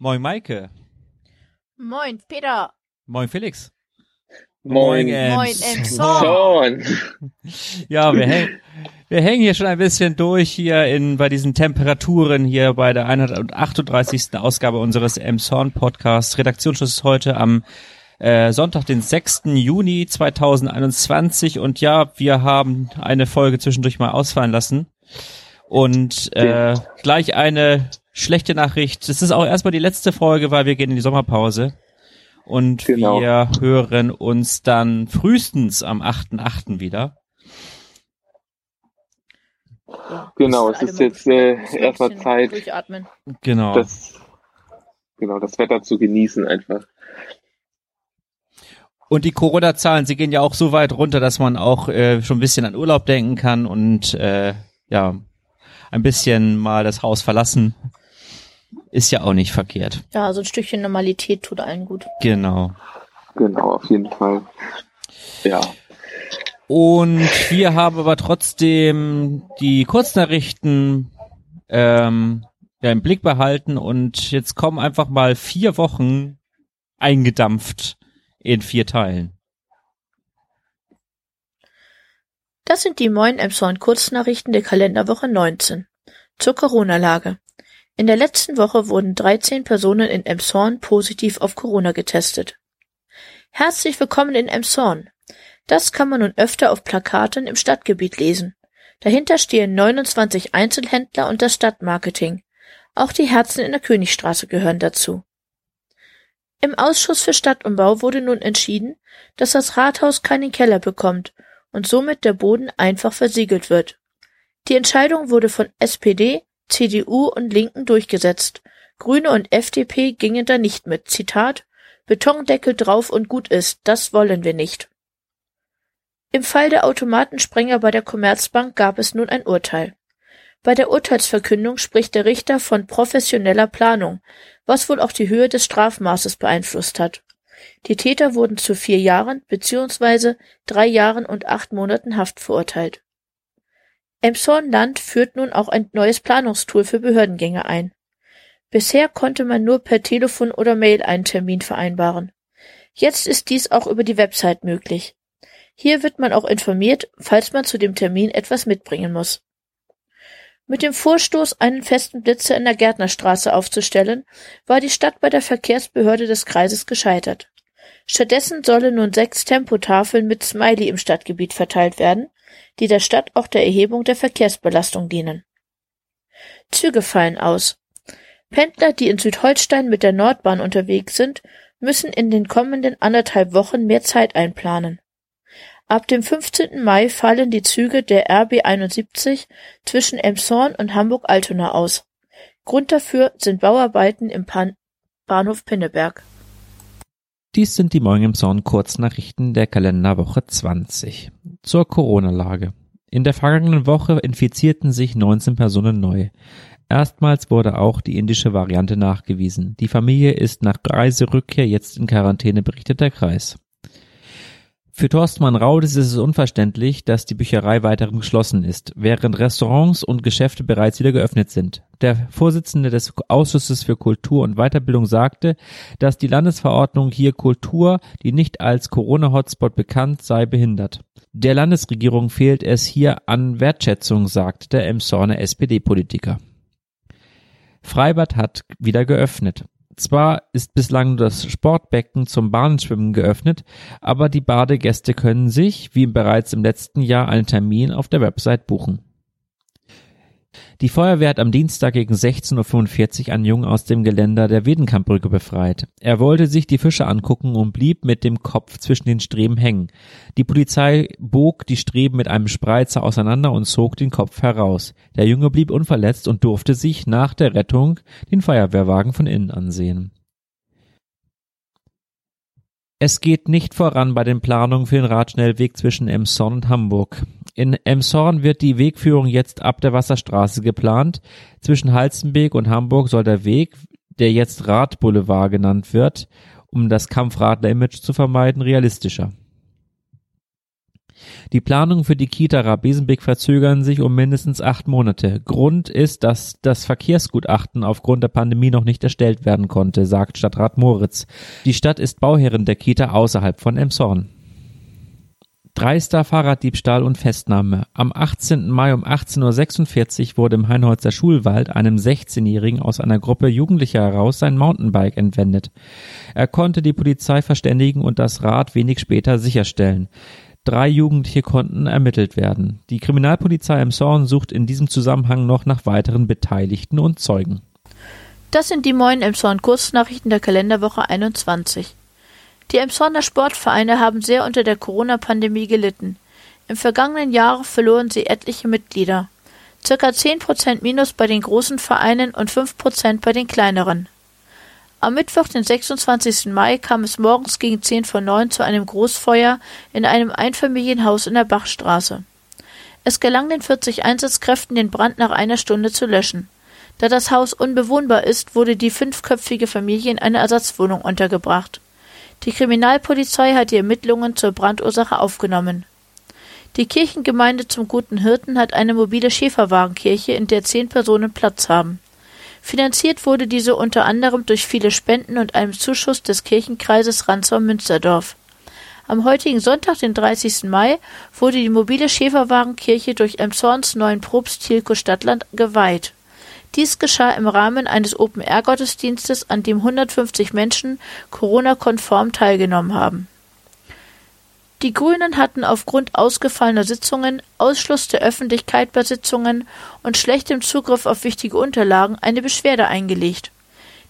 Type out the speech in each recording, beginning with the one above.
Moin Maike. Moin Peter. Moin Felix. Moin, Ems. Moin Emson. Ja, wir, häng, wir hängen hier schon ein bisschen durch hier in bei diesen Temperaturen hier bei der 138. Ausgabe unseres Emshorn Podcasts. Redaktionsschluss ist heute am äh, Sonntag, den 6. Juni 2021 und ja, wir haben eine Folge zwischendurch mal ausfallen lassen und äh, gleich eine schlechte Nachricht. Das ist auch erstmal die letzte Folge, weil wir gehen in die Sommerpause. Und Genau. wir hören uns dann frühestens am 8.8. wieder. Ja, Genau, es ist jetzt äh, erstmal Zeit, Durchatmen. Genau. das, genau, das Wetter zu genießen einfach. Und die Corona-Zahlen, sie gehen ja auch so weit runter, dass man auch äh, schon ein bisschen an Urlaub denken kann und äh, ja, ein bisschen mal das Haus verlassen. Ist ja auch nicht verkehrt. Ja, so ein Stückchen Normalität tut allen gut. Genau. Genau, auf jeden Fall. Ja, Und wir haben aber trotzdem die Kurznachrichten ähm, ja, im Blick behalten und jetzt kommen einfach mal vier Wochen eingedampft in vier Teilen. Das sind die Moin Emson Kurznachrichten der Kalenderwoche 19. Zur Corona-Lage. In der letzten Woche wurden 13 Personen in Emshorn positiv auf Corona getestet. Herzlich willkommen in Emshorn. Das kann man nun öfter auf Plakaten im Stadtgebiet lesen. Dahinter stehen 29 Einzelhändler und das Stadtmarketing. Auch die Herzen in der Königstraße gehören dazu. Im Ausschuss für Stadtumbau wurde nun entschieden, dass das Rathaus keinen Keller bekommt und somit der Boden einfach versiegelt wird. Die Entscheidung wurde von SPD, CDU und Linken durchgesetzt. Grüne und FDP gingen da nicht mit. Zitat Betondeckel drauf und gut ist, das wollen wir nicht. Im Fall der Automatensprenger bei der Commerzbank gab es nun ein Urteil. Bei der Urteilsverkündung spricht der Richter von professioneller Planung, was wohl auch die Höhe des Strafmaßes beeinflusst hat. Die Täter wurden zu vier Jahren bzw. drei Jahren und acht Monaten Haft verurteilt. Emshorn Land führt nun auch ein neues Planungstool für Behördengänge ein. Bisher konnte man nur per Telefon oder Mail einen Termin vereinbaren. Jetzt ist dies auch über die Website möglich. Hier wird man auch informiert, falls man zu dem Termin etwas mitbringen muss. Mit dem Vorstoß, einen festen Blitzer in der Gärtnerstraße aufzustellen, war die Stadt bei der Verkehrsbehörde des Kreises gescheitert. Stattdessen sollen nun sechs Tempotafeln mit Smiley im Stadtgebiet verteilt werden, die der Stadt auch der Erhebung der Verkehrsbelastung dienen. Züge fallen aus. Pendler, die in Südholstein mit der Nordbahn unterwegs sind, müssen in den kommenden anderthalb Wochen mehr Zeit einplanen. Ab dem 15. Mai fallen die Züge der RB 71 zwischen Emshorn und Hamburg-Altona aus. Grund dafür sind Bauarbeiten im Pan Bahnhof Pinneberg. Dies sind die Morgen im Zorn Kurznachrichten der Kalenderwoche 20. Zur Corona-Lage. In der vergangenen Woche infizierten sich 19 Personen neu. Erstmals wurde auch die indische Variante nachgewiesen. Die Familie ist nach Reiserückkehr jetzt in Quarantäne, berichtet der Kreis. Für Thorsten Raudes ist es unverständlich, dass die Bücherei weiterhin geschlossen ist, während Restaurants und Geschäfte bereits wieder geöffnet sind. Der Vorsitzende des Ausschusses für Kultur und Weiterbildung sagte, dass die Landesverordnung hier Kultur, die nicht als Corona-Hotspot bekannt sei, behindert. Der Landesregierung fehlt es hier an Wertschätzung, sagt der Emshorner SPD-Politiker. Freibad hat wieder geöffnet. Zwar ist bislang das Sportbecken zum Bahnschwimmen geöffnet, aber die Badegäste können sich, wie bereits im letzten Jahr, einen Termin auf der Website buchen. Die Feuerwehr hat am Dienstag gegen 16.45 Uhr einen Jungen aus dem Geländer der Wedenkampbrücke befreit. Er wollte sich die Fische angucken und blieb mit dem Kopf zwischen den Streben hängen. Die Polizei bog die Streben mit einem Spreizer auseinander und zog den Kopf heraus. Der Junge blieb unverletzt und durfte sich nach der Rettung den Feuerwehrwagen von innen ansehen. Es geht nicht voran bei den Planungen für den Radschnellweg zwischen Emshorn und Hamburg. In Emshorn wird die Wegführung jetzt ab der Wasserstraße geplant. Zwischen Halstenbeek und Hamburg soll der Weg, der jetzt Radboulevard genannt wird, um das Kampfradler-Image zu vermeiden, realistischer. Die Planungen für die Kita Rabesenbeck verzögern sich um mindestens acht Monate. Grund ist, dass das Verkehrsgutachten aufgrund der Pandemie noch nicht erstellt werden konnte, sagt Stadtrat Moritz. Die Stadt ist Bauherrin der Kita außerhalb von Emshorn. Dreister Fahrraddiebstahl und Festnahme. Am 18. Mai um 18.46 Uhr wurde im Heinholzer Schulwald einem 16-Jährigen aus einer Gruppe Jugendlicher heraus sein Mountainbike entwendet. Er konnte die Polizei verständigen und das Rad wenig später sicherstellen. Drei Jugendliche konnten ermittelt werden. Die Kriminalpolizei im Zorn sucht in diesem Zusammenhang noch nach weiteren Beteiligten und Zeugen. Das sind die Moin Emshorn Kurznachrichten der Kalenderwoche 21. Die Emshorner Sportvereine haben sehr unter der Corona-Pandemie gelitten. Im vergangenen Jahr verloren sie etliche Mitglieder. Circa 10 Prozent Minus bei den großen Vereinen und 5 Prozent bei den kleineren. Am Mittwoch, den 26. Mai, kam es morgens gegen 10 vor 9 zu einem Großfeuer in einem Einfamilienhaus in der Bachstraße. Es gelang den 40 Einsatzkräften, den Brand nach einer Stunde zu löschen. Da das Haus unbewohnbar ist, wurde die fünfköpfige Familie in eine Ersatzwohnung untergebracht. Die Kriminalpolizei hat die Ermittlungen zur Brandursache aufgenommen. Die Kirchengemeinde zum Guten Hirten hat eine mobile Schäferwagenkirche, in der zehn Personen Platz haben. Finanziert wurde diese unter anderem durch viele Spenden und einem Zuschuss des Kirchenkreises Ranzau-Münsterdorf. Am heutigen Sonntag, den 30. Mai, wurde die mobile Schäferwagenkirche durch Emshorns neuen Propst Tilko Stadtland geweiht. Dies geschah im Rahmen eines Open-Air-Gottesdienstes, an dem 150 Menschen Corona-konform teilgenommen haben. Die Grünen hatten aufgrund ausgefallener Sitzungen, Ausschluss der Öffentlichkeit bei Sitzungen und schlechtem Zugriff auf wichtige Unterlagen eine Beschwerde eingelegt.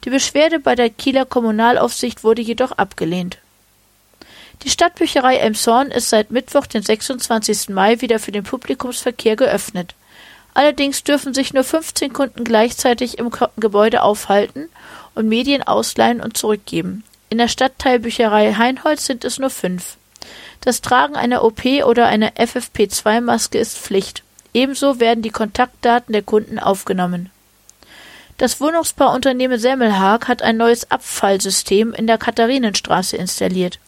Die Beschwerde bei der Kieler Kommunalaufsicht wurde jedoch abgelehnt. Die Stadtbücherei Elmshorn ist seit Mittwoch, den 26. Mai, wieder für den Publikumsverkehr geöffnet. Allerdings dürfen sich nur 15 Kunden gleichzeitig im Gebäude aufhalten und Medien ausleihen und zurückgeben. In der Stadtteilbücherei Heinholz sind es nur fünf. Das Tragen einer OP oder einer FFP2-Maske ist Pflicht. Ebenso werden die Kontaktdaten der Kunden aufgenommen. Das Wohnungsbauunternehmen Semmelhag hat ein neues Abfallsystem in der Katharinenstraße installiert.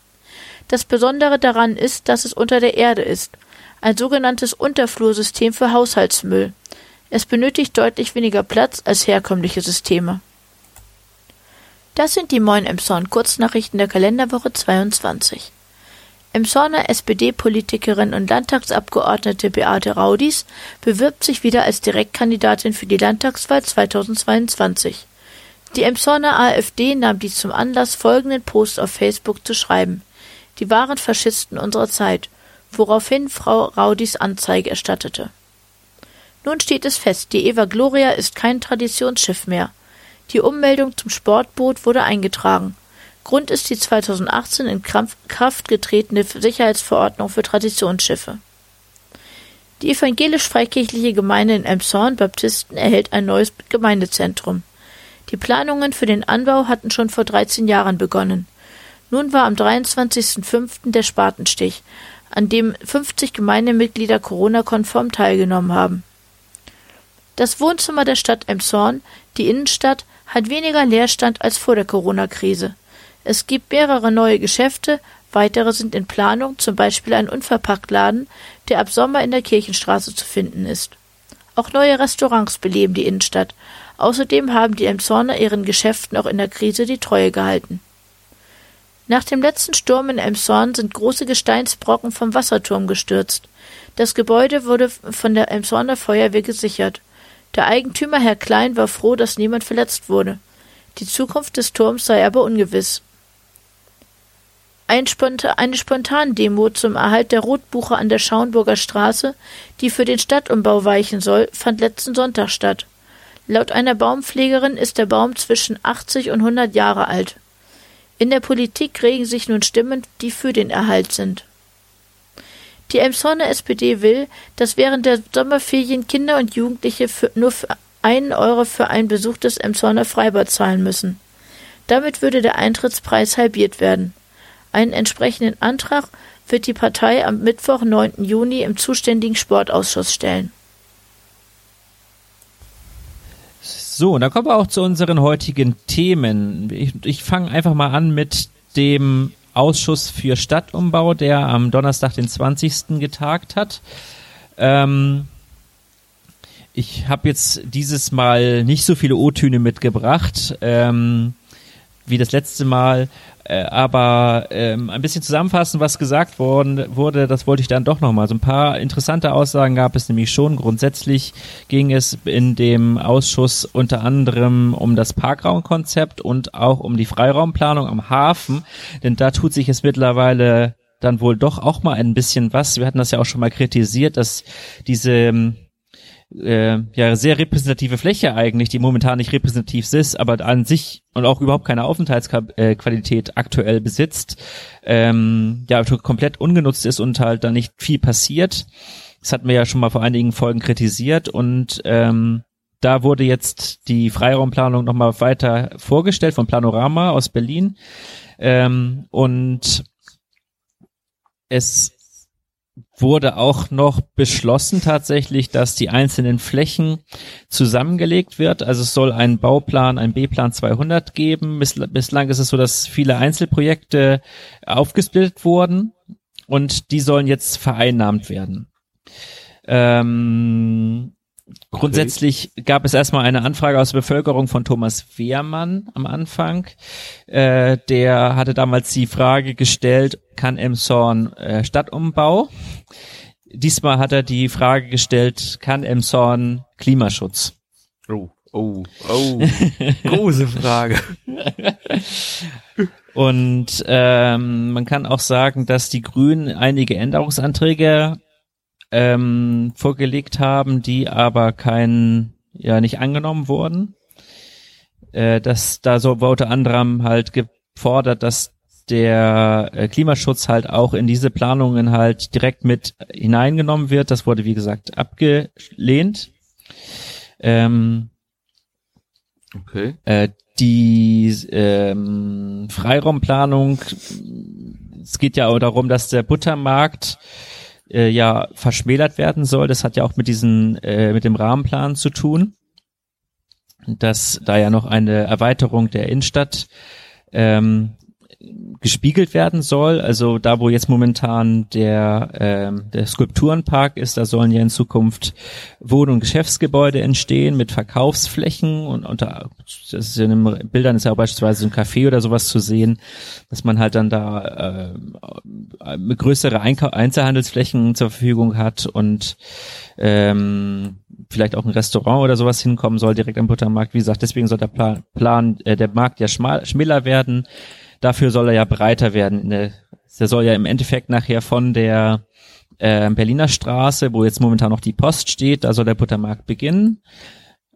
Das Besondere daran ist, dass es unter der Erde ist, ein sogenanntes Unterflursystem für Haushaltsmüll. Es benötigt deutlich weniger Platz als herkömmliche Systeme. Das sind die Moin Emshorn Kurznachrichten der Kalenderwoche 22. Emshorner SPD-Politikerin und Landtagsabgeordnete Beate Raudis bewirbt sich wieder als Direktkandidatin für die Landtagswahl 2022. Die Emshorner AfD nahm dies zum Anlass, folgenden Post auf Facebook zu schreiben. Die wahren Faschisten unserer Zeit, woraufhin Frau Raudis Anzeige erstattete. Nun steht es fest, die Eva Gloria ist kein Traditionsschiff mehr. Die Ummeldung zum Sportboot wurde eingetragen. Grund ist die 2018 in Kraft getretene Sicherheitsverordnung für Traditionsschiffe. Die evangelisch-freikirchliche Gemeinde in Elmshorn Baptisten erhält ein neues Gemeindezentrum. Die Planungen für den Anbau hatten schon vor 13 Jahren begonnen. Nun war am 23.05. der Spatenstich, an dem 50 Gemeindemitglieder Corona-konform teilgenommen haben. Das Wohnzimmer der Stadt Emshorn, die Innenstadt, hat weniger Leerstand als vor der Corona-Krise. Es gibt mehrere neue Geschäfte, weitere sind in Planung, zum Beispiel ein Unverpacktladen, der ab Sommer in der Kirchenstraße zu finden ist. Auch neue Restaurants beleben die Innenstadt. Außerdem haben die Emshorner ihren Geschäften auch in der Krise die Treue gehalten. Nach dem letzten Sturm in Elmshorn sind große Gesteinsbrocken vom Wasserturm gestürzt. Das Gebäude wurde von der Elmshorner Feuerwehr gesichert. Der Eigentümer Herr Klein war froh, dass niemand verletzt wurde. Die Zukunft des Turms sei aber ungewiss. Ein Spontan, eine Spontandemo zum Erhalt der Rotbuche an der Schauenburger Straße, die für den Stadtumbau weichen soll, fand letzten Sonntag statt. Laut einer Baumpflegerin ist der Baum zwischen 80 und 100 Jahre alt. In der Politik regen sich nun Stimmen, die für den Erhalt sind. Die Emshorner SPD will, dass während der Sommerferien Kinder und Jugendliche für, nur für einen Euro für einen Besuch des Emshorner Freibad zahlen müssen. Damit würde der Eintrittspreis halbiert werden. Einen entsprechenden Antrag wird die Partei am Mittwoch, 9. Juni im zuständigen Sportausschuss stellen. So, und dann kommen wir auch zu unseren heutigen Themen. Ich, ich fange einfach mal an mit dem Ausschuss für Stadtumbau, der am Donnerstag, den 20. getagt hat. Ähm, ich habe jetzt dieses Mal nicht so viele O-Töne mitgebracht ähm, wie das letzte Mal, äh, aber ähm, ein bisschen zusammenfassen, was gesagt worden wurde, das wollte ich dann doch nochmal. So ein paar interessante Aussagen gab es nämlich schon. Grundsätzlich ging es in dem Ausschuss unter anderem um das Parkraumkonzept und auch um die Freiraumplanung am Hafen, denn da tut sich es mittlerweile dann wohl doch auch mal ein bisschen was. Wir hatten das ja auch schon mal kritisiert, dass diese ähm, äh, ja sehr repräsentative Fläche eigentlich, die momentan nicht repräsentativ ist, aber an sich und auch überhaupt keine Aufenthaltsqualität aktuell besitzt, ähm, ja komplett ungenutzt ist und halt da nicht viel passiert. Das hatten wir ja schon mal vor einigen Folgen kritisiert und ähm, da wurde jetzt die Freiraumplanung nochmal weiter vorgestellt von Planorama aus Berlin. Ähm, und es wurde auch noch beschlossen tatsächlich, dass die einzelnen Flächen zusammengelegt wird. Also es soll einen Bauplan, einen B-Plan 200 geben. Bislang ist es so, dass viele Einzelprojekte aufgesplittet wurden und die sollen jetzt vereinnahmt werden. Ähm, Grundsätzlich gab es erstmal eine Anfrage aus der Bevölkerung von Thomas Wehrmann am Anfang. Äh, der hatte damals die Frage gestellt, kann Emshorn äh, Stadtumbau? Diesmal hat er die Frage gestellt, kann Emshorn Klimaschutz? Oh, oh, oh, große Frage. Und ähm, man kann auch sagen, dass die Grünen einige Änderungsanträge ähm, vorgelegt haben, die aber kein, ja, nicht angenommen wurden. Äh, das, da so wurde unter anderem halt gefordert, dass der äh, Klimaschutz halt auch in diese Planungen halt direkt mit hineingenommen wird. Das wurde, wie gesagt, abgelehnt. Ähm, okay. Äh, die ähm, Freiraumplanung, es geht ja auch darum, dass der Buttermarkt äh, ja verschmälert werden soll. Das hat ja auch mit diesen, äh, mit dem Rahmenplan zu tun, dass da ja noch eine Erweiterung der Innenstadt ähm, gespiegelt werden soll. Also da, wo jetzt momentan der, ähm, der Skulpturenpark ist, da sollen ja in Zukunft Wohn- und Geschäftsgebäude entstehen mit Verkaufsflächen und unter das ist in den Bildern ist ja auch beispielsweise ein Café oder sowas zu sehen, dass man halt dann da äh, größere Einkau Einzelhandelsflächen zur Verfügung hat und ähm, vielleicht auch ein Restaurant oder sowas hinkommen soll direkt am Buttermarkt. Wie gesagt, deswegen soll der Plan, Plan äh, der Markt ja schmal, schmäler werden Dafür soll er ja breiter werden. Der, der soll ja im Endeffekt nachher von der äh, Berliner Straße, wo jetzt momentan noch die Post steht, da soll der Buttermarkt beginnen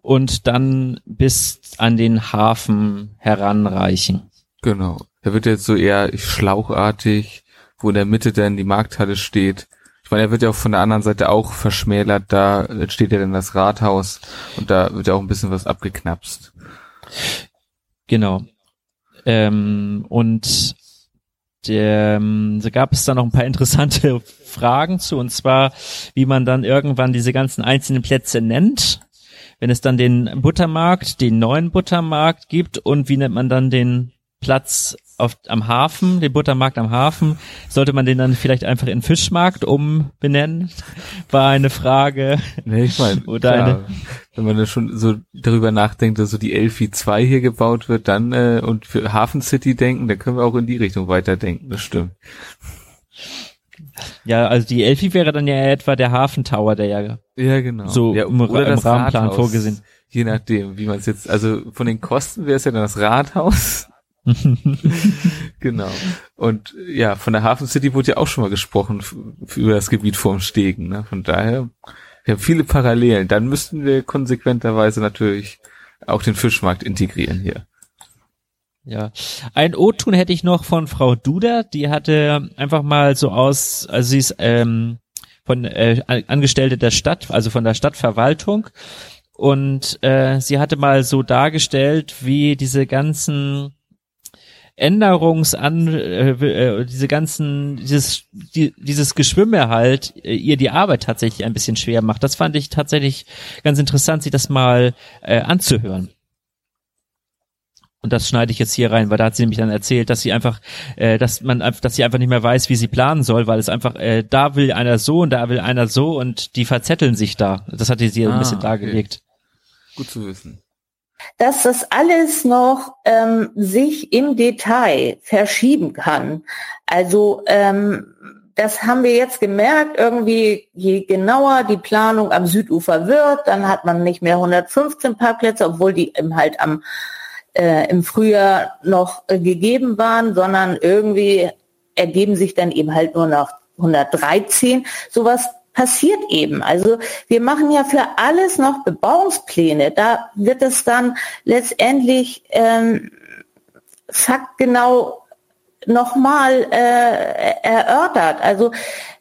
und dann bis an den Hafen heranreichen. Genau. Der wird jetzt so eher schlauchartig, wo in der Mitte dann die Markthalle steht. Ich meine, er wird ja auch von der anderen Seite auch verschmälert, da steht ja dann das Rathaus und da wird ja auch ein bisschen was abgeknapst. Genau. Ähm, und ähm, da gab es da noch ein paar interessante Fragen zu, und zwar, wie man dann irgendwann diese ganzen einzelnen Plätze nennt. Wenn es dann den Buttermarkt, den neuen Buttermarkt gibt und wie nennt man dann den Platz auf, am Hafen, den Buttermarkt am Hafen, sollte man den dann vielleicht einfach in Fischmarkt umbenennen? War eine Frage. Nee, ich meine, oder klar, eine, wenn man da schon so darüber nachdenkt, dass so die Elfi 2 hier gebaut wird, dann äh, und für Hafen City denken, dann können wir auch in die Richtung weiterdenken, das stimmt. Ja, also die Elfi wäre dann ja etwa der Hafentower, der ja, ja genau. so ja, im, im Rahmenplan Rathaus, vorgesehen. Je nachdem, wie man es jetzt, also von den Kosten wäre es ja dann das Rathaus genau. Und ja, von der Hafen City wurde ja auch schon mal gesprochen über das Gebiet vorm Stegen. Ne? Von daher, wir haben viele Parallelen. Dann müssten wir konsequenterweise natürlich auch den Fischmarkt integrieren hier. Ja, ein O-Tun hätte ich noch von Frau Duda. Die hatte einfach mal so aus, also sie ist ähm, von äh, Angestellte der Stadt, also von der Stadtverwaltung. Und äh, sie hatte mal so dargestellt, wie diese ganzen Änderungsan, äh, äh, diese ganzen, dieses, die, dieses Geschwimme halt äh, ihr die Arbeit tatsächlich ein bisschen schwer macht. Das fand ich tatsächlich ganz interessant, sich das mal äh, anzuhören. Und das schneide ich jetzt hier rein, weil da hat sie nämlich dann erzählt, dass sie einfach, äh, dass man, dass sie einfach nicht mehr weiß, wie sie planen soll, weil es einfach, äh, da will einer so und da will einer so und die verzetteln sich da. Das hatte sie ah, ein bisschen dargelegt. Okay. Gut zu wissen. Dass das alles noch ähm, sich im Detail verschieben kann. Also ähm, das haben wir jetzt gemerkt, irgendwie je genauer die Planung am Südufer wird, dann hat man nicht mehr 115 Parkplätze, obwohl die eben halt am äh, im Frühjahr noch äh, gegeben waren, sondern irgendwie ergeben sich dann eben halt nur noch 113. Sowas passiert eben. Also wir machen ja für alles noch Bebauungspläne. Da wird es dann letztendlich ähm, faktgenau nochmal äh, erörtert. Also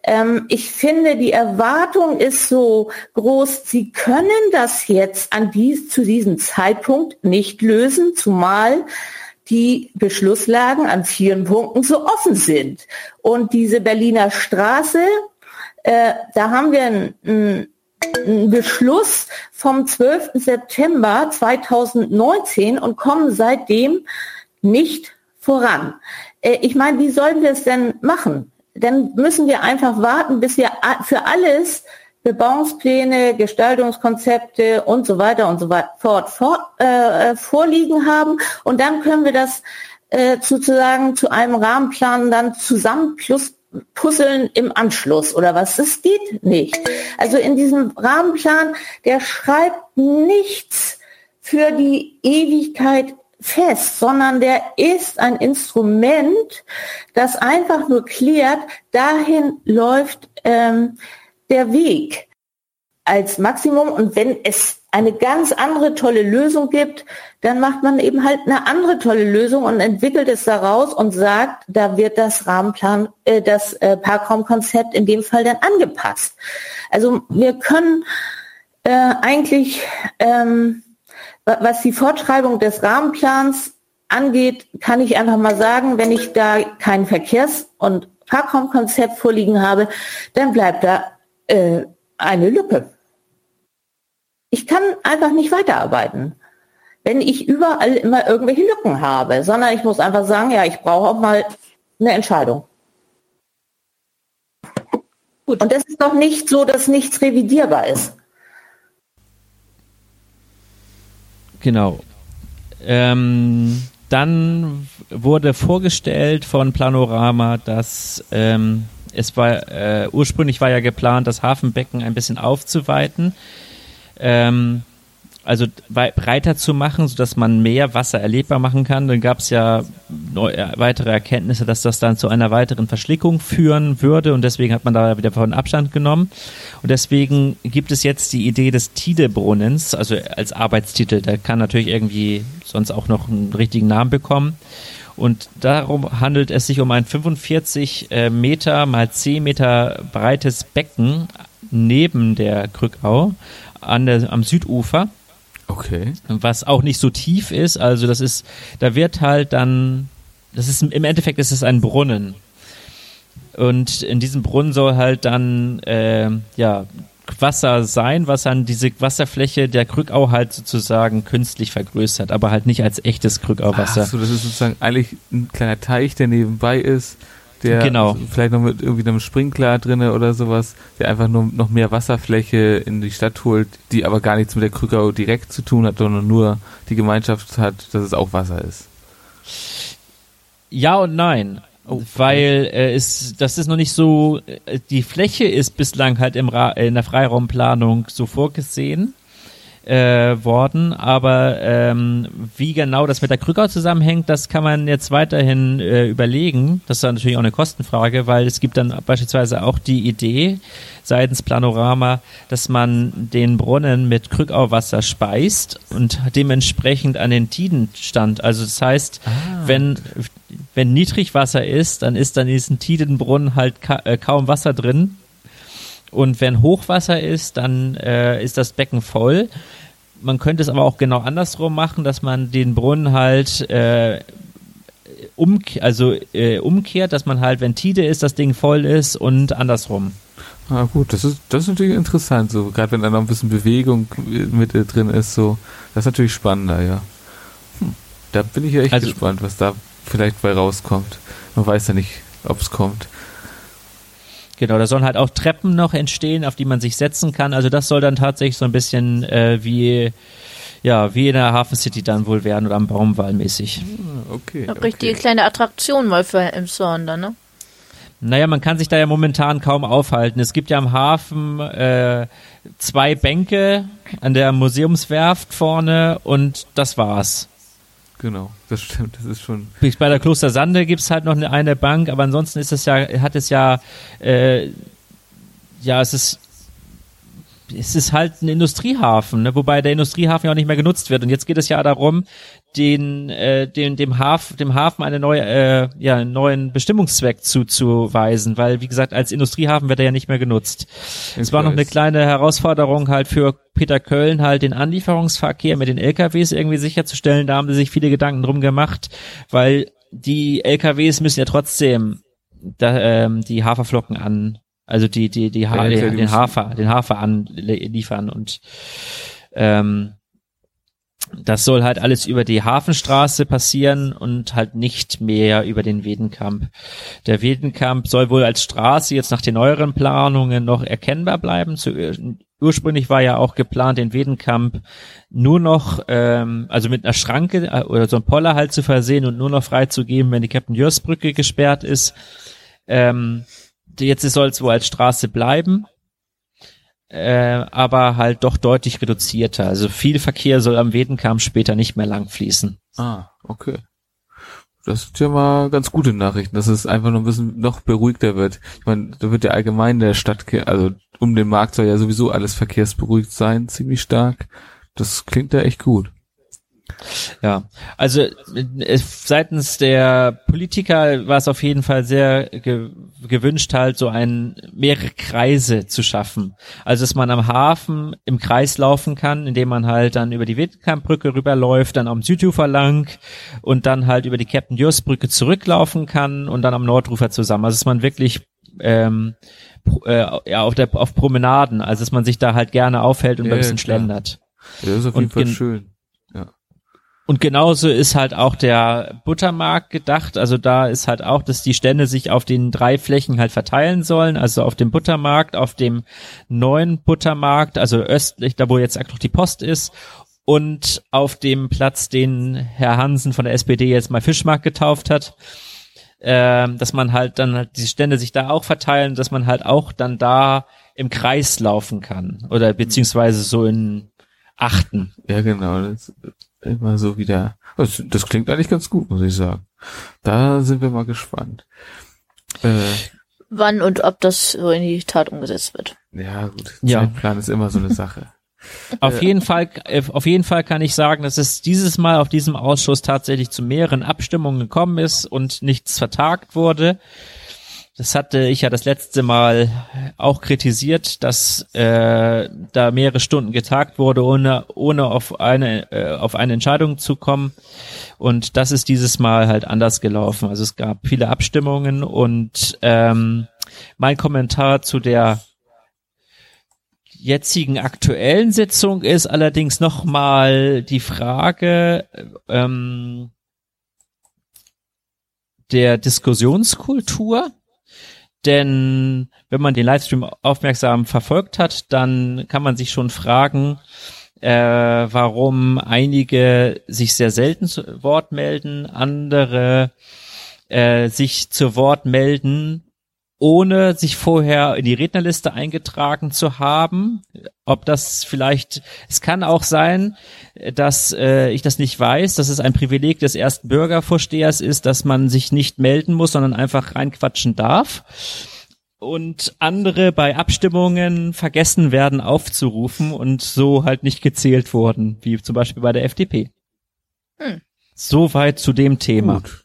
ähm, ich finde, die Erwartung ist so groß, Sie können das jetzt an dies, zu diesem Zeitpunkt nicht lösen, zumal die Beschlusslagen an vielen Punkten so offen sind. Und diese Berliner Straße, äh, da haben wir einen, einen Beschluss vom 12. September 2019 und kommen seitdem nicht voran. Äh, ich meine, wie sollen wir es denn machen? Dann müssen wir einfach warten, bis wir für alles Bebauungspläne, Gestaltungskonzepte und so weiter und so fort, fort äh, äh, vorliegen haben. Und dann können wir das äh, sozusagen zu einem Rahmenplan dann zusammen plus puzzeln im Anschluss oder was? Das geht nicht. Also in diesem Rahmenplan, der schreibt nichts für die Ewigkeit fest, sondern der ist ein Instrument, das einfach nur klärt, dahin läuft ähm, der Weg als Maximum. Und wenn es eine ganz andere tolle Lösung gibt, dann macht man eben halt eine andere tolle Lösung und entwickelt es daraus und sagt, da wird das Rahmenplan, äh, das äh, Parkraumkonzept in dem Fall dann angepasst. Also wir können äh, eigentlich ähm, was die Fortschreibung des Rahmenplans angeht, kann ich einfach mal sagen, wenn ich da kein Verkehrs- und Parkraumkonzept vorliegen habe, dann bleibt da äh, eine Lücke. Ich kann einfach nicht weiterarbeiten, wenn ich überall immer irgendwelche Lücken habe, sondern ich muss einfach sagen, ja, ich brauche auch mal eine Entscheidung. Gut. Und das ist doch nicht so, dass nichts revidierbar ist. Genau. Ähm, dann wurde vorgestellt von Planorama, dass ähm, es war äh, ursprünglich war ja geplant, das Hafenbecken ein bisschen aufzuweiten. Ähm, also breiter zu machen, sodass man mehr Wasser erlebbar machen kann. Dann gab es ja neue, weitere Erkenntnisse, dass das dann zu einer weiteren Verschlickung führen würde und deswegen hat man da wieder von Abstand genommen. Und deswegen gibt es jetzt die Idee des Tidebrunnens, also als Arbeitstitel. Der kann natürlich irgendwie sonst auch noch einen richtigen Namen bekommen. Und darum handelt es sich um ein 45 äh, Meter mal 10 Meter breites Becken neben der Krückau an der, am Südufer Okay. Was auch nicht so tief ist. Also das ist, da wird halt dann, das ist im Endeffekt ist es ein Brunnen. Und in diesem Brunnen soll halt dann äh, ja Wasser sein, was dann diese Wasserfläche der Krückau halt sozusagen künstlich vergrößert, aber halt nicht als echtes Krückauwasser. Ach so, das ist sozusagen eigentlich ein kleiner Teich, der nebenbei ist der genau. vielleicht noch mit irgendwie einem Sprinkler drinne oder sowas, der einfach nur noch mehr Wasserfläche in die Stadt holt, die aber gar nichts mit der Krückau direkt zu tun hat, sondern nur die Gemeinschaft hat, dass es auch Wasser ist. Ja und nein. Oh, weil äh, es, das ist noch nicht so, äh, die Fläche ist bislang halt im Ra in der Freiraumplanung so vorgesehen äh, worden. Aber ähm, wie genau das mit der Krückau zusammenhängt, das kann man jetzt weiterhin äh, überlegen. Das ist natürlich auch eine Kostenfrage, weil es gibt dann beispielsweise auch die Idee seitens Planorama, dass man den Brunnen mit Krückauwasser speist und dementsprechend an den Tidenstand. Also das heißt, ah, wenn wenn Niedrigwasser ist, dann ist dann in diesem Tidenbrunnen halt ka äh, kaum Wasser drin und wenn Hochwasser ist, dann äh, ist das Becken voll. Man könnte es aber auch genau andersrum machen, dass man den Brunnen halt äh, um, also äh, umkehrt, dass man halt, wenn Tide ist, das Ding voll ist und andersrum. Ah gut, das ist das ist natürlich interessant, so gerade wenn da noch ein bisschen Bewegung mit drin ist, so das ist natürlich spannender, ja. Hm. Da bin ich ja echt Also- gespannt, was da vielleicht bei rauskommt. Man weiß ja nicht, ob es kommt. Genau, da sollen halt auch Treppen noch entstehen, auf die man sich setzen kann. Also das soll dann tatsächlich so ein bisschen äh, wie ja wie in der Hafen City dann wohl werden oder am Baumwall mäßig. Ah, Okay. Eine richtige kleine Attraktion mal für Emshorn dann, ne? Naja, man kann sich da ja momentan kaum aufhalten. Es gibt ja am Hafen äh, zwei Bänke an der Museumswerft vorne und das war's. Genau, das stimmt. Das ist schon. Bei der Kloster Sande gibt's halt noch eine Bank, aber ansonsten ist es ja, hat es ja, äh, ja, es ist, es ist halt ein Industriehafen, ne? wobei der Industriehafen ja auch nicht mehr genutzt wird. Und jetzt geht es ja darum, den, äh, den, dem, Haf, dem Hafen eine neue, äh, ja, einen neuen Bestimmungszweck zuzuweisen, weil, wie gesagt, als Industriehafen wird er ja nicht mehr genutzt. Es war noch eine kleine Herausforderung halt für Peter Köln halt den Anlieferungsverkehr mit den LKWs irgendwie sicherzustellen. Da haben sie sich viele Gedanken drum gemacht, weil die LKWs müssen ja trotzdem da, ähm, die Haferflocken an, also die die die ha Ja, klar, die den Hafer den Hafer anliefern und ähm, das soll halt alles über die Hafenstraße passieren und halt nicht mehr über den Wedenkamp. Der Wedenkamp soll wohl als Straße jetzt nach den neueren Planungen noch erkennbar bleiben. Zu, ursprünglich war ja auch geplant, den Wedenkamp nur noch, ähm, also mit einer Schranke äh, oder so einem Poller halt zu versehen und nur noch freizugeben, wenn die Captain Jörs Brücke gesperrt ist. Ähm, jetzt soll es wohl als Straße bleiben äh, aber halt doch deutlich reduzierter. Also viel Verkehr soll am Wedenkamp später nicht mehr lang fließen. Ah, okay. Das sind ja mal ganz gute Nachrichten, dass es einfach noch ein bisschen noch beruhigter wird. Ich meine, da wird ja allgemein der Stadt, also um den Markt soll ja sowieso alles verkehrsberuhigt sein, ziemlich stark. Das klingt ja echt gut. Ja, also äh, seitens der Politiker war es auf jeden Fall sehr ge gewünscht, halt so ein mehrere Kreise zu schaffen. Also dass man am Hafen im Kreis laufen kann, indem man halt dann über die Wittenkampbrücke rüberläuft, dann am Südufer lang und dann halt über die Captain Just Brücke zurücklaufen kann und dann am Nordrufer zusammen. Also dass man wirklich ähm, äh, ja, auf der auf Promenaden, also dass man sich da halt gerne aufhält und Ja, ein bisschen ja, schlendert. Ja, das ist auf Und jeden Fall gen- schön. Und genauso ist halt auch der Buttermarkt gedacht. Also da ist halt auch, dass die Stände sich auf den drei Flächen halt verteilen sollen. Also auf dem Buttermarkt, auf dem neuen Buttermarkt, also östlich, da wo jetzt auch noch die Post ist. Und auf dem Platz, den Herr Hansen von der SPD jetzt mal Fischmarkt getauft hat. Ähm, dass man halt dann halt die Stände sich da auch verteilen, dass man halt auch dann da im Kreis laufen kann. Oder beziehungsweise so in Achten. Ja, genau. Das immer so wieder. Das, das klingt eigentlich ganz gut, muss ich sagen. Da sind wir mal gespannt. Äh, Wann und ob das so in die Tat umgesetzt wird. ja, gut. Ja. Zeitplan ist immer so eine Sache. Auf jeden Fall, äh, auf jeden Fall kann ich sagen, dass es dieses Mal auf diesem Ausschuss tatsächlich zu mehreren Abstimmungen gekommen ist und nichts vertagt wurde. Das hatte ich ja das letzte Mal auch kritisiert, dass äh, da mehrere Stunden getagt wurde, ohne ohne auf eine äh, auf eine Entscheidung zu kommen. Und das ist dieses Mal halt anders gelaufen. Also es gab viele Abstimmungen und ähm, mein Kommentar zu der jetzigen aktuellen Sitzung ist allerdings nochmal die Frage ähm, der Diskussionskultur. Denn wenn man den Livestream aufmerksam verfolgt hat, dann kann man sich schon fragen, äh, warum einige sich sehr selten zu Wort melden, andere äh, sich zu Wort melden, ohne sich vorher in die Rednerliste eingetragen zu haben. Ob das vielleicht, es kann auch sein, dass äh, ich das nicht weiß, dass es ein Privileg des ersten Bürgervorstehers ist, dass man sich nicht melden muss, sondern einfach reinquatschen darf. Und andere bei Abstimmungen vergessen werden aufzurufen und so halt nicht gezählt wurden, wie zum Beispiel bei der FDP. Hm. Soweit zu dem Thema. Gut.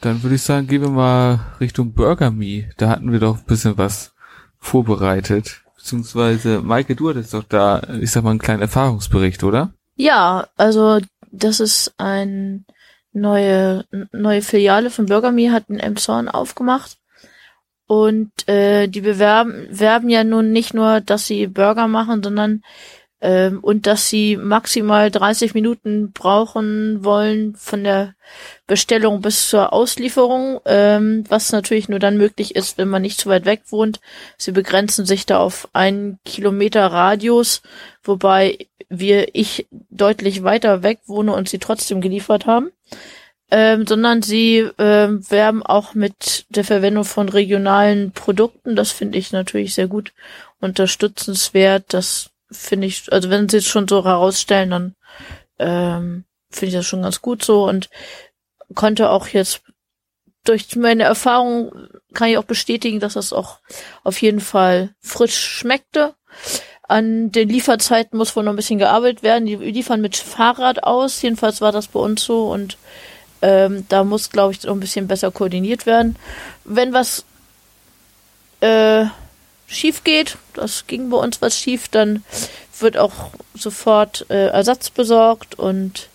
Dann würde ich sagen, gehen wir mal Richtung Burger Me. Da hatten wir doch ein bisschen was vorbereitet. Beziehungsweise, Maike, du hattest doch da, ich sag mal, einen kleinen Erfahrungsbericht, oder? Ja, also das ist ein neue neue Filiale von Burgerme hat in Emshorn aufgemacht und äh, die bewerben werben ja nun nicht nur, dass sie Burger machen, sondern ähm, und dass sie maximal 30 Minuten brauchen wollen von der Bestellung bis zur Auslieferung, ähm, was natürlich nur dann möglich ist, wenn man nicht zu weit weg wohnt. Sie begrenzen sich da auf einen Kilometer Radius, wobei wir ich deutlich weiter weg wohne und sie trotzdem geliefert haben. Ähm, sondern sie ähm, werben auch mit der Verwendung von regionalen Produkten. Das finde ich natürlich sehr gut unterstützenswert. Das finde ich, also wenn sie es schon so herausstellen, dann ähm, finde ich das schon ganz gut so und konnte auch jetzt durch meine Erfahrung kann ich auch bestätigen, dass das auch auf jeden Fall frisch schmeckte. An den Lieferzeiten muss wohl noch ein bisschen gearbeitet werden. Die liefern mit Fahrrad aus. Jedenfalls war das bei uns so und ähm, da muss, glaube ich, noch ein bisschen besser koordiniert werden. Wenn was äh, schief geht, das ging bei uns was schief, dann wird auch sofort äh, Ersatz besorgt und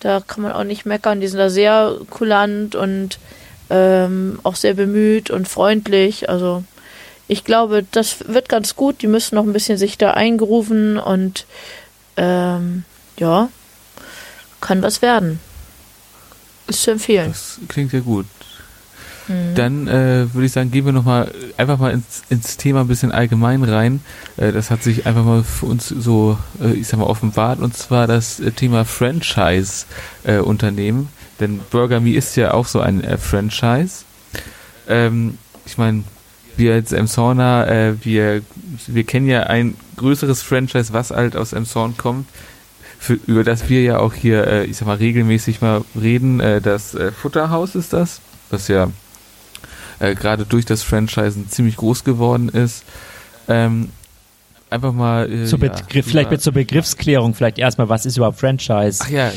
da kann man auch nicht meckern. Die sind da sehr kulant und ähm, auch sehr bemüht und freundlich. Also ich glaube, das wird ganz gut. Die müssen noch ein bisschen sich da eingerufen und ähm, ja, kann was werden. Ist zu empfehlen. Das klingt ja gut. Mhm. Dann äh, würde ich sagen, gehen wir nochmal einfach mal ins, ins Thema ein bisschen allgemein rein. Äh, das hat sich einfach mal für uns so, äh, ich sag mal, offenbart und zwar das äh, Thema Franchise-Unternehmen. Denn Burger Me ist ja auch so ein äh, Franchise. Ähm, ich meine, wir als Emsona, äh, wir, wir kennen ja ein größeres Franchise, was halt aus Emshorn kommt, für, über das wir ja auch hier, äh, ich sag mal, regelmäßig mal reden. Äh, das äh, Futterhaus ist das, was ja äh, gerade durch das Franchisen ziemlich groß geworden ist. Ähm, einfach mal. Äh, zur ja, vielleicht mit zur Begriffsklärung, vielleicht erstmal, was ist überhaupt Franchise? Ach ja.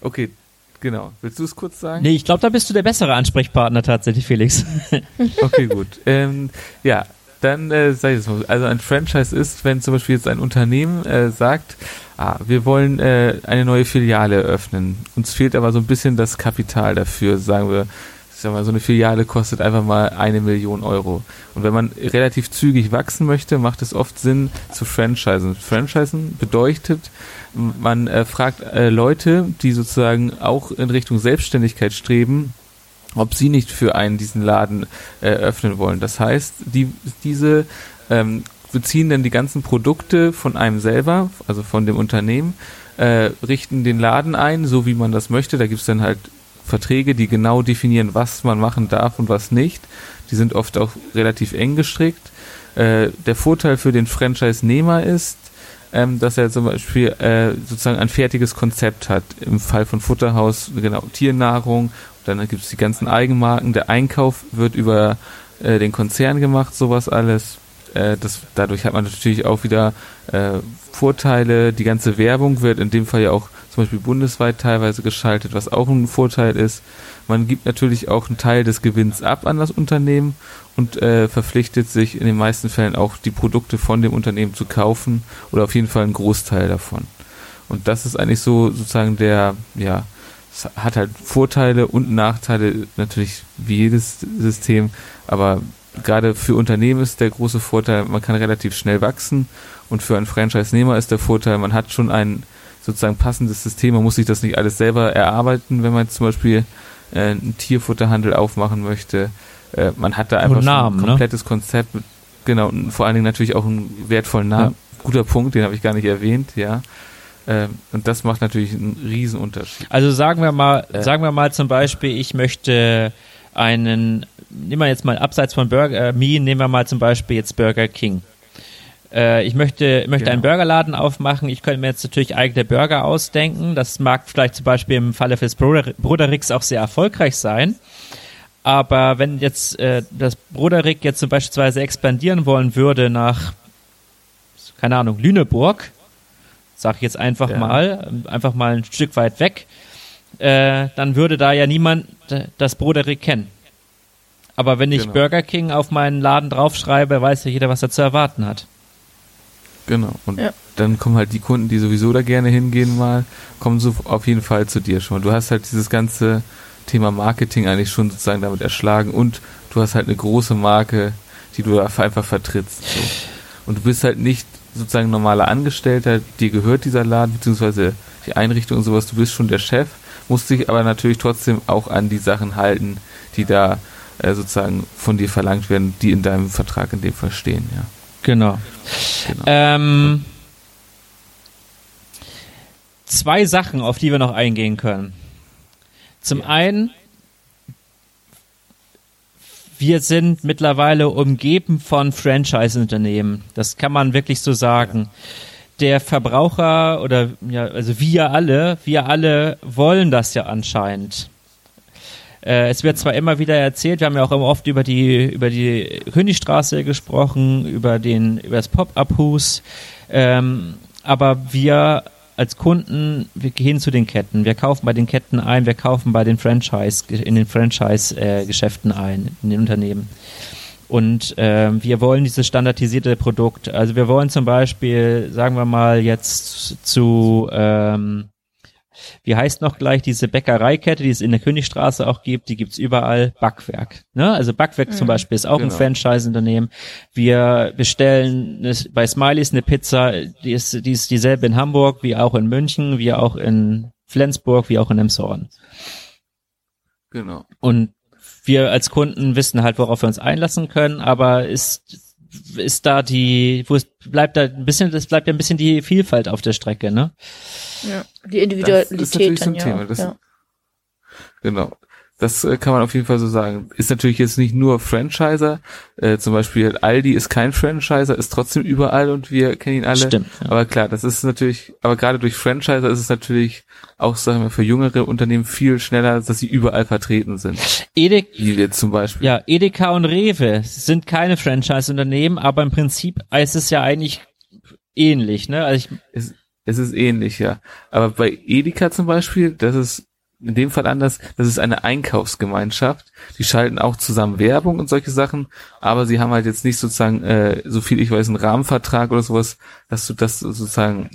Okay, genau. Willst du es kurz sagen? Nee, ich glaube, da bist du der bessere Ansprechpartner tatsächlich, Felix. okay, gut. Ähm, ja, dann äh, sag ich es mal. Also ein Franchise ist, wenn zum Beispiel jetzt ein Unternehmen äh, sagt, ah, wir wollen äh, eine neue Filiale eröffnen. Uns fehlt aber so ein bisschen das Kapital dafür, sagen wir ich sag mal, so eine Filiale kostet einfach mal eine Million Euro. Und wenn man relativ zügig wachsen möchte, macht es oft Sinn zu franchisen. Franchisen bedeutet, man äh, fragt äh, Leute, die sozusagen auch in Richtung Selbstständigkeit streben, ob sie nicht für einen diesen Laden äh, öffnen wollen. Das heißt, die, diese ähm, beziehen dann die ganzen Produkte von einem selber, also von dem Unternehmen, äh, richten den Laden ein, so wie man das möchte. Da gibt es dann halt Verträge, die genau definieren, was man machen darf und was nicht. Die sind oft auch relativ eng gestrickt. Äh, der Vorteil für den Franchise-Nehmer ist, ähm, dass er zum Beispiel äh, sozusagen ein fertiges Konzept hat. Im Fall von Futterhaus, genau, Tiernahrung, dann gibt es die ganzen Eigenmarken. Der Einkauf wird über äh, den Konzern gemacht, sowas alles. Äh, das, dadurch hat man natürlich auch wieder äh, Vorteile. Die ganze Werbung wird in dem Fall ja auch zum Beispiel bundesweit teilweise geschaltet, was auch ein Vorteil ist. Man gibt natürlich auch einen Teil des Gewinns ab an das Unternehmen und äh, verpflichtet sich in den meisten Fällen auch die Produkte von dem Unternehmen zu kaufen oder auf jeden Fall einen Großteil davon. Und das ist eigentlich so sozusagen der, ja, es hat halt Vorteile und Nachteile, natürlich wie jedes System, aber gerade für Unternehmen ist der große Vorteil, man kann relativ schnell wachsen und für einen Franchise-Nehmer ist der Vorteil, man hat schon ein sozusagen passendes System, man muss sich das nicht alles selber erarbeiten, wenn man zum Beispiel äh, einen Tierfutterhandel aufmachen möchte. Äh, man hat da einfach Namen, ein ne? komplettes ne? Konzept, mit, genau, und vor allen Dingen natürlich auch einen wertvollen Namen. Ja. Guter Punkt, den habe ich gar nicht erwähnt, ja. Ähm, und das macht natürlich einen Riesenunterschied. Also sagen wir mal, äh, sagen wir mal zum Beispiel, ich möchte einen, nehmen wir jetzt mal abseits von Burger äh, Me, nehmen wir mal zum Beispiel jetzt Burger King. Äh, ich möchte, möchte genau. einen Burgerladen aufmachen. Ich könnte mir jetzt natürlich eigene Burger ausdenken. Das mag vielleicht zum Beispiel im Falle des Brodericks auch sehr erfolgreich sein. Aber wenn jetzt äh, das Broderick jetzt zum Beispiel expandieren wollen würde nach, keine Ahnung, Lüneburg, sag ich jetzt einfach ja. mal, einfach mal ein Stück weit weg, äh, dann würde da ja niemand das Broderick kennen. Aber wenn ich genau. Burger King auf meinen Laden draufschreibe, weiß ja jeder, was er zu erwarten hat. Genau. Und ja. dann kommen halt die Kunden, die sowieso da gerne hingehen mal, kommen so auf jeden Fall zu dir schon. Du hast halt dieses ganze Thema Marketing eigentlich schon sozusagen damit erschlagen und du hast halt eine große Marke, die du einfach vertrittst. So. Und du bist halt nicht sozusagen normaler Angestellter, dir gehört dieser Laden, beziehungsweise die Einrichtung und sowas, du bist schon der Chef, musst dich aber natürlich trotzdem auch an die Sachen halten, die da äh, sozusagen von dir verlangt werden, die in deinem Vertrag in dem Fall stehen, ja. Genau. genau. Ähm, zwei Sachen, auf die wir noch eingehen können. Zum einen, wir sind mittlerweile umgeben von Franchise-Unternehmen. Das kann man wirklich so sagen. Der Verbraucher oder ja, also wir alle, wir alle wollen das ja anscheinend. Äh, es wird zwar immer wieder erzählt, wir haben ja auch immer oft über die über die Königstraße gesprochen, über den über das Pop-up-Hus, ähm, aber wir als Kunden, wir gehen zu den Ketten, wir kaufen bei den Ketten ein, wir kaufen bei den Franchise, in den Franchise-Geschäften ein, in den Unternehmen. Und äh, wir wollen dieses standardisierte Produkt. Also wir wollen zum Beispiel, sagen wir mal, jetzt zu ähm, wie heißt noch gleich diese Bäckereikette, die es in der Königstraße auch gibt, die gibt's überall, Backwerk. Ne? Also Backwerk mhm. zum Beispiel ist auch genau. ein Franchise-Unternehmen. Wir bestellen eine, bei Smileys eine Pizza, die ist, die ist dieselbe in Hamburg, wie auch in München, wie auch in Flensburg, wie auch in Emshorn. Genau. Und wir als Kunden wissen halt, worauf wir uns einlassen können, aber ist ist da die, wo es bleibt da ein bisschen, das bleibt ja ein bisschen die Vielfalt auf der Strecke, ne? Ja, die Individualität das ist natürlich so ein ja. Thema. Das, ja. Genau. Das äh, kann man auf jeden Fall so sagen. Ist natürlich jetzt nicht nur Franchiser. Äh, zum Beispiel Aldi ist kein Franchiser, ist trotzdem überall und wir kennen ihn alle. Stimmt. Ja. Aber klar, das ist natürlich, aber gerade durch Franchiser ist es natürlich auch, sagen wir, für jüngere Unternehmen viel schneller, dass sie überall vertreten sind. Edek Wie jetzt zum Beispiel. Ja, Edeka und Rewe sind keine Franchise-Unternehmen, aber im Prinzip ist es ja eigentlich ähnlich, ne? Also ich, es, es ist ähnlich, ja. Aber bei Edeka zum Beispiel, das ist in dem Fall anders, das ist eine Einkaufsgemeinschaft. Die schalten auch zusammen Werbung und solche Sachen, aber sie haben halt jetzt nicht sozusagen, äh, so viel ich weiß, einen Rahmenvertrag oder sowas, dass du das sozusagen,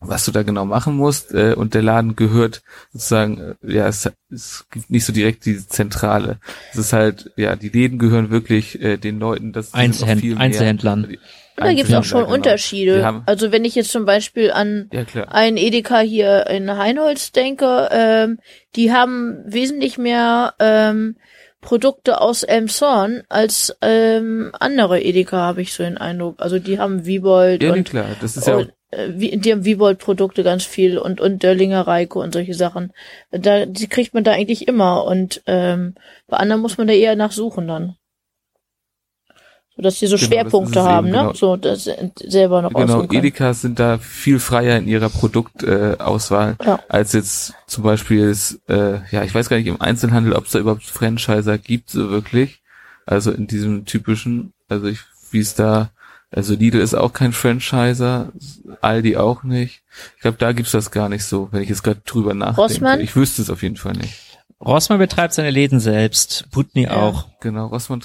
was du da genau machen musst, äh, und der Laden gehört sozusagen, äh, ja, es, es gibt nicht so direkt die Zentrale. Es ist halt, ja, die Läden gehören wirklich äh, den Leuten, das Einzelhänd Einzelhändlern. Und da gibt es auch schon genau. Unterschiede. Also wenn ich jetzt zum Beispiel an ja, einen Edeka hier in Heinholz denke, ähm, die haben wesentlich mehr ähm, Produkte aus Elmshorn als ähm, andere Edeka, habe ich so den Eindruck. Also die haben Wiebold ja, und, klar. Das ist ja und, äh, die haben Wiebold-Produkte ganz viel und, und Döllinger Reiko und solche Sachen. Da, die kriegt man da eigentlich immer und ähm, bei anderen muss man da eher nachsuchen dann dass die so genau, Schwerpunkte haben, eben, ne? Genau. So das selber noch Genau, Edekas sind da viel freier in ihrer Produktauswahl äh, ja. als jetzt zum Beispiel, äh, ja, ich weiß gar nicht im Einzelhandel, ob es da überhaupt Franchiser gibt, so wirklich. Also in diesem typischen, also ich, wie es da, also Lidl ist auch kein Franchiser, Aldi auch nicht. Ich glaube, da gibt's das gar nicht so, wenn ich jetzt gerade drüber nachdenke. Rossmann? Ich wüsste es auf jeden Fall nicht. Rossmann betreibt seine Läden selbst, Putni ja. auch. Genau, Rossmann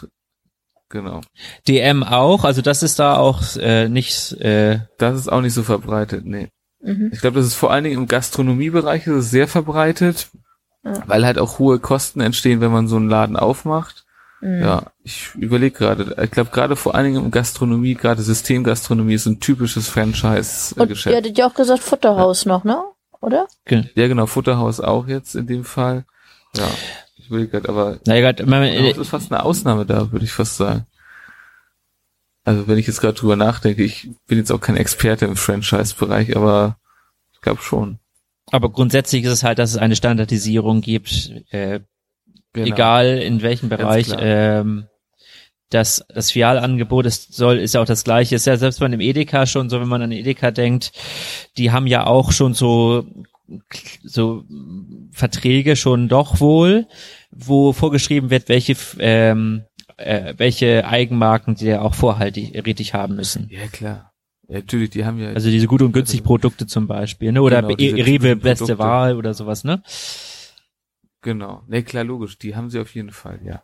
Genau. DM auch, also das ist da auch äh, nicht. Äh das ist auch nicht so verbreitet, nee. Mhm. Ich glaube, das ist vor allen Dingen im Gastronomiebereich ist es sehr verbreitet, ja. weil halt auch hohe Kosten entstehen, wenn man so einen Laden aufmacht. Mhm. Ja, ich überlege gerade. Ich glaube, gerade vor allen Dingen im Gastronomie, gerade Systemgastronomie ist ein typisches Franchise-Geschäft. Ihr hattet ja auch gesagt Futterhaus ja. noch, ne? Oder? Ja, genau, Futterhaus auch jetzt in dem Fall. Ja. Ich will gerade, aber Na, ja, grad, man, das ist fast eine Ausnahme da, würde ich fast sagen. Also wenn ich jetzt gerade drüber nachdenke, ich bin jetzt auch kein Experte im Franchise-Bereich, aber ich glaube schon. Aber grundsätzlich ist es halt, dass es eine Standardisierung gibt, äh, genau. egal in welchem Bereich. Ähm, das, das Fialangebot ist, soll, ist ja auch das gleiche. Ist ja selbst bei einem Edeka schon so, wenn man an Edeka denkt, die haben ja auch schon so so Verträge schon doch wohl, wo vorgeschrieben wird, welche ähm, äh, welche Eigenmarken die ja auch vorhaltig haben müssen. Ja klar. Ja, natürlich, die haben ja. Also diese gut und günstig Produkte zum Beispiel, ne? Oder genau, e Rewe beste Wahl oder sowas, ne? Genau. Ne, klar, logisch. Die haben sie auf jeden Fall, ja.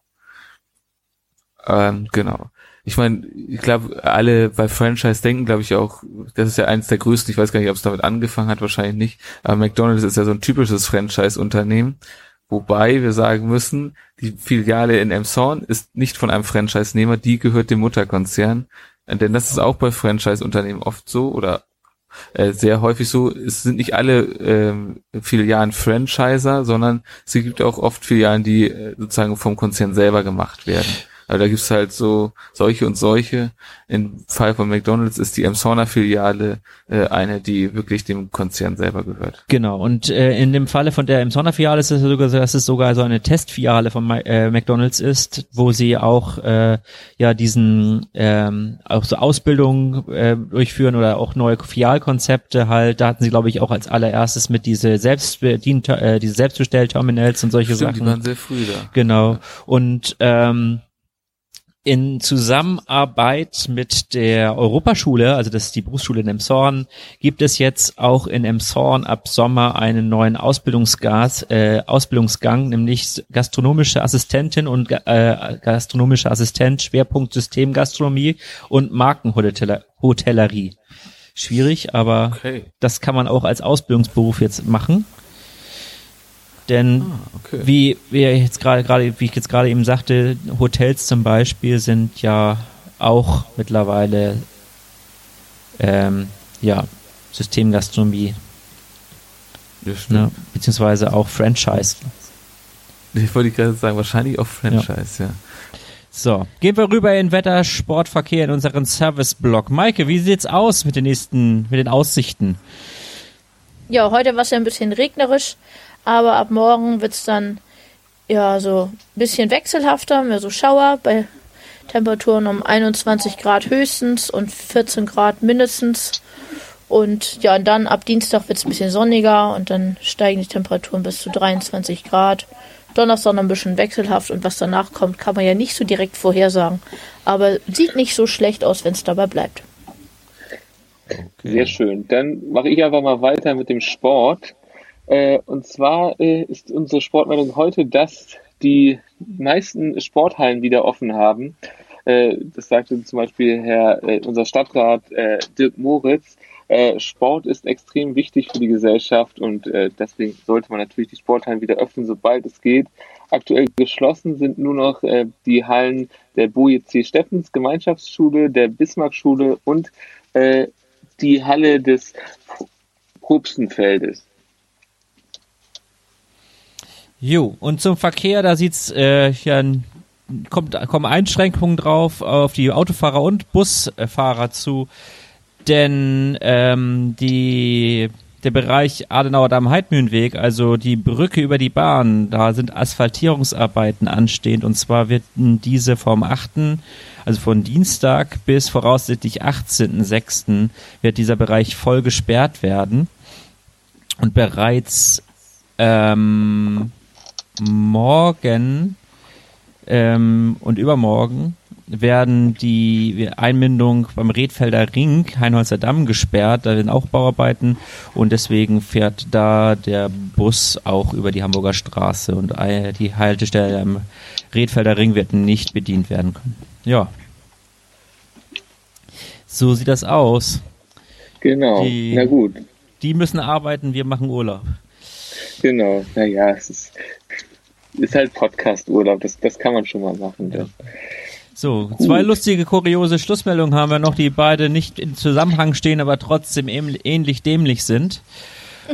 Ähm, genau ich meine, ich glaube, alle bei Franchise denken, glaube ich auch, das ist ja eins der größten, ich weiß gar nicht, ob es damit angefangen hat, wahrscheinlich nicht, aber McDonald's ist ja so ein typisches Franchise-Unternehmen, wobei wir sagen müssen, die Filiale in Emshorn ist nicht von einem Franchise-Nehmer, die gehört dem Mutterkonzern, Denn das ist auch bei Franchise-Unternehmen oft so oder äh, sehr häufig so, es sind nicht alle ähm, Filialen Franchiser, sondern es gibt auch oft Filialen, die äh, sozusagen vom Konzern selber gemacht werden. Also da gibt's halt so solche und solche. Im Fall von McDonalds ist die Emsona-Filiale äh, eine, die wirklich dem Konzern selber gehört. Genau, und äh, in dem Falle von der Emsona-Filiale ist es sogar so, dass es sogar so eine Testfiliale von äh, McDonalds ist, wo sie auch äh, ja diesen ähm, auch so Ausbildung äh, durchführen oder auch neue Filialkonzepte halt. Da hatten sie, glaube ich, auch als allererstes mit diese Selbstbedien äh, diese Selbstbestellterminals und solche Stimmt, Sachen. die waren sehr früh da. Genau. Und ähm, in Zusammenarbeit mit der Europaschule, also das ist die Berufsschule in Emshorn, gibt es jetzt auch in Emshorn ab Sommer einen neuen Ausbildungsgas, äh, Ausbildungsgang, nämlich gastronomische Assistentin und äh, gastronomische Assistent, Schwerpunkt Systemgastronomie und Markenhotellerie. Schwierig, aber Okay. das kann man auch als Ausbildungsberuf jetzt machen. Denn Ah, okay. wie wir jetzt gerade gerade wie ich jetzt gerade eben sagte, Hotels zum Beispiel sind ja auch mittlerweile ähm, ja Systemgastronomie, Ja, ne, beziehungsweise auch Franchise. Ich wollte gerade sagen, wahrscheinlich auch Franchise, ja. So, gehen wir rüber in Wetter, Sport, Verkehr in unseren Service-Block. Maike, wie sieht's aus mit den nächsten, mit den Aussichten? Ja, heute war es ja ein bisschen regnerisch, aber ab morgen wird's dann ja so ein bisschen wechselhafter, mehr so Schauer bei Temperaturen um 21 Grad höchstens und 14 Grad mindestens. Und ja, und dann ab Dienstag wird's ein bisschen sonniger und dann steigen die Temperaturen bis zu 23 Grad. Donnerstag noch ein bisschen wechselhaft und was danach kommt, kann man ja nicht so direkt vorhersagen. Aber sieht nicht so schlecht aus, wenn's dabei bleibt. Sehr schön. Dann mache ich einfach mal weiter mit dem Sport. Äh, und zwar äh, ist unsere Sportmeldung heute, dass die meisten Sporthallen wieder offen haben. Äh, das sagte zum Beispiel Herr, unser Stadtrat Dirk Moritz. Sport ist extrem wichtig für die Gesellschaft und deswegen sollte man natürlich die Sporthallen wieder öffnen, sobald es geht. Aktuell geschlossen sind nur noch die Hallen der Boje C. Steffens Gemeinschaftsschule, der Bismarckschule und die Halle des Probstenfeldes. Jo, und zum Verkehr, da sieht's äh, ja kommt kommen Einschränkungen drauf auf die Autofahrer und Busfahrer zu, denn ähm, die der Bereich Adenauer Damm Heidmühlenweg, also die Brücke über die Bahn, da sind Asphaltierungsarbeiten anstehend und zwar wird diese vom 8., also von Dienstag bis voraussichtlich 18.06. wird dieser Bereich voll gesperrt werden und bereits ähm, morgen ähm, und übermorgen werden die Einmündung beim Redfelder Ring, Heinholzer Damm gesperrt, da sind auch Bauarbeiten und deswegen fährt da der Bus auch über die Hamburger Straße und die Haltestelle am Redfelder Ring wird nicht bedient werden können. Ja. So sieht das aus. Genau. Die- Na gut. Die müssen arbeiten, wir machen Urlaub. Genau. Naja, es ist, ist halt Podcast-Urlaub. Das, das kann man schon mal machen. Das. So, zwei lustige, kuriose Schlussmeldungen haben wir noch, die beide nicht in Zusammenhang stehen, aber trotzdem ähm- ähnlich dämlich sind.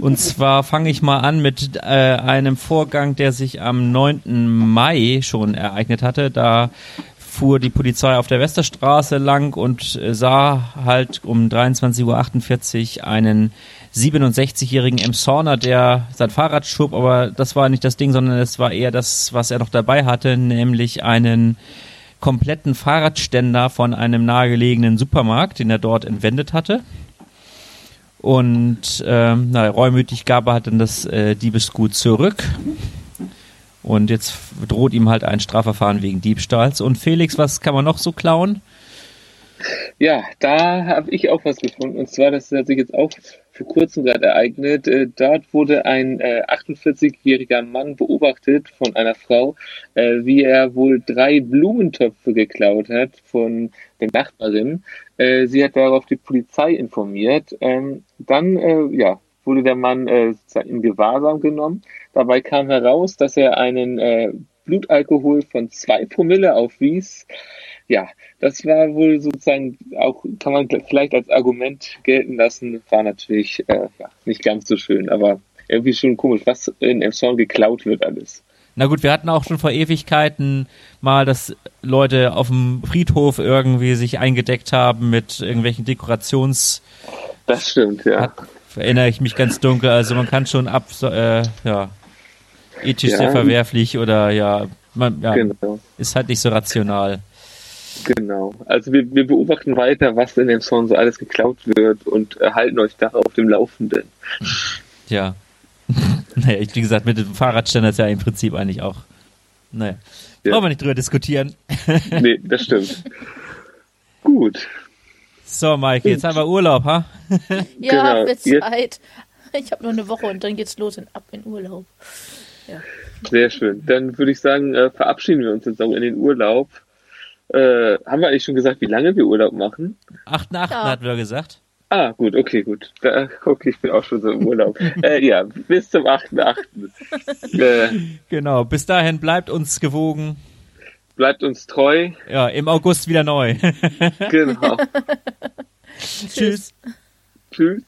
Und zwar fange ich mal an mit äh, einem Vorgang, der sich am 9. Mai schon ereignet hatte. Da fuhr die Polizei auf der Westerstraße lang und äh, sah halt um 23.48 Uhr einen 67-jährigen Emshorner, der sein Fahrrad schob, aber das war nicht das Ding, sondern es war eher das, was er noch dabei hatte, nämlich einen kompletten Fahrradständer von einem nahegelegenen Supermarkt, den er dort entwendet hatte. Und ähm, na, reumütig gab er dann das äh, Diebesgut zurück. Und jetzt droht ihm halt ein Strafverfahren wegen Diebstahls. Und Felix, was kann man noch so klauen? Ja, da habe ich auch was gefunden. Und zwar, das hat sich jetzt auch vor kurzem gerade ereignet. Äh, dort wurde ein äh, 48-jähriger Mann beobachtet von einer Frau, äh, wie er wohl drei Blumentöpfe geklaut hat von der Nachbarin. Äh, sie hat darauf die Polizei informiert. Ähm, dann, äh, ja, wurde der Mann äh, in Gewahrsam genommen. Dabei kam heraus, dass er einen Blutalkohol von zwei Promille aufwies. Ja, das war wohl sozusagen auch, kann man vielleicht als Argument gelten lassen, war natürlich äh, ja, nicht ganz so schön, aber irgendwie schon komisch, was in Emson geklaut wird alles. Na gut, wir hatten auch schon vor Ewigkeiten mal, dass Leute auf dem Friedhof irgendwie sich eingedeckt haben mit irgendwelchen Dekorations. Das stimmt, ja. Hat, erinnere ich mich ganz dunkel. Also man kann schon ab, äh, ja, ethisch ja. sehr verwerflich oder ja, man, ja, genau. ist halt nicht so rational. Genau. Also wir, wir beobachten weiter, was in dem Song so alles geklaut wird und halten euch da auf dem Laufenden. Ja. naja, wie gesagt, mit dem Fahrradständer ist ja im Prinzip eigentlich auch. Naja. Ja. Brauchen wir nicht drüber diskutieren. nee, das stimmt. Gut. So, Mike, jetzt haben wir Urlaub, ha? ja, genau. wird Zeit. Ich habe nur eine Woche und dann geht's los und ab in Urlaub. Ja. Sehr schön. Dann würde ich sagen, äh, verabschieden wir uns jetzt auch in den Urlaub. Äh, haben wir eigentlich schon gesagt, wie lange wir Urlaub machen? 8.8. Ja. hatten wir gesagt. Ah, gut, okay, gut. Da, okay, ich bin auch schon so im Urlaub. äh, ja, bis zum 8.8. Äh, genau, bis dahin bleibt uns gewogen. Bleibt uns treu. Ja, im August wieder neu. genau. Tschüss. Tschüss.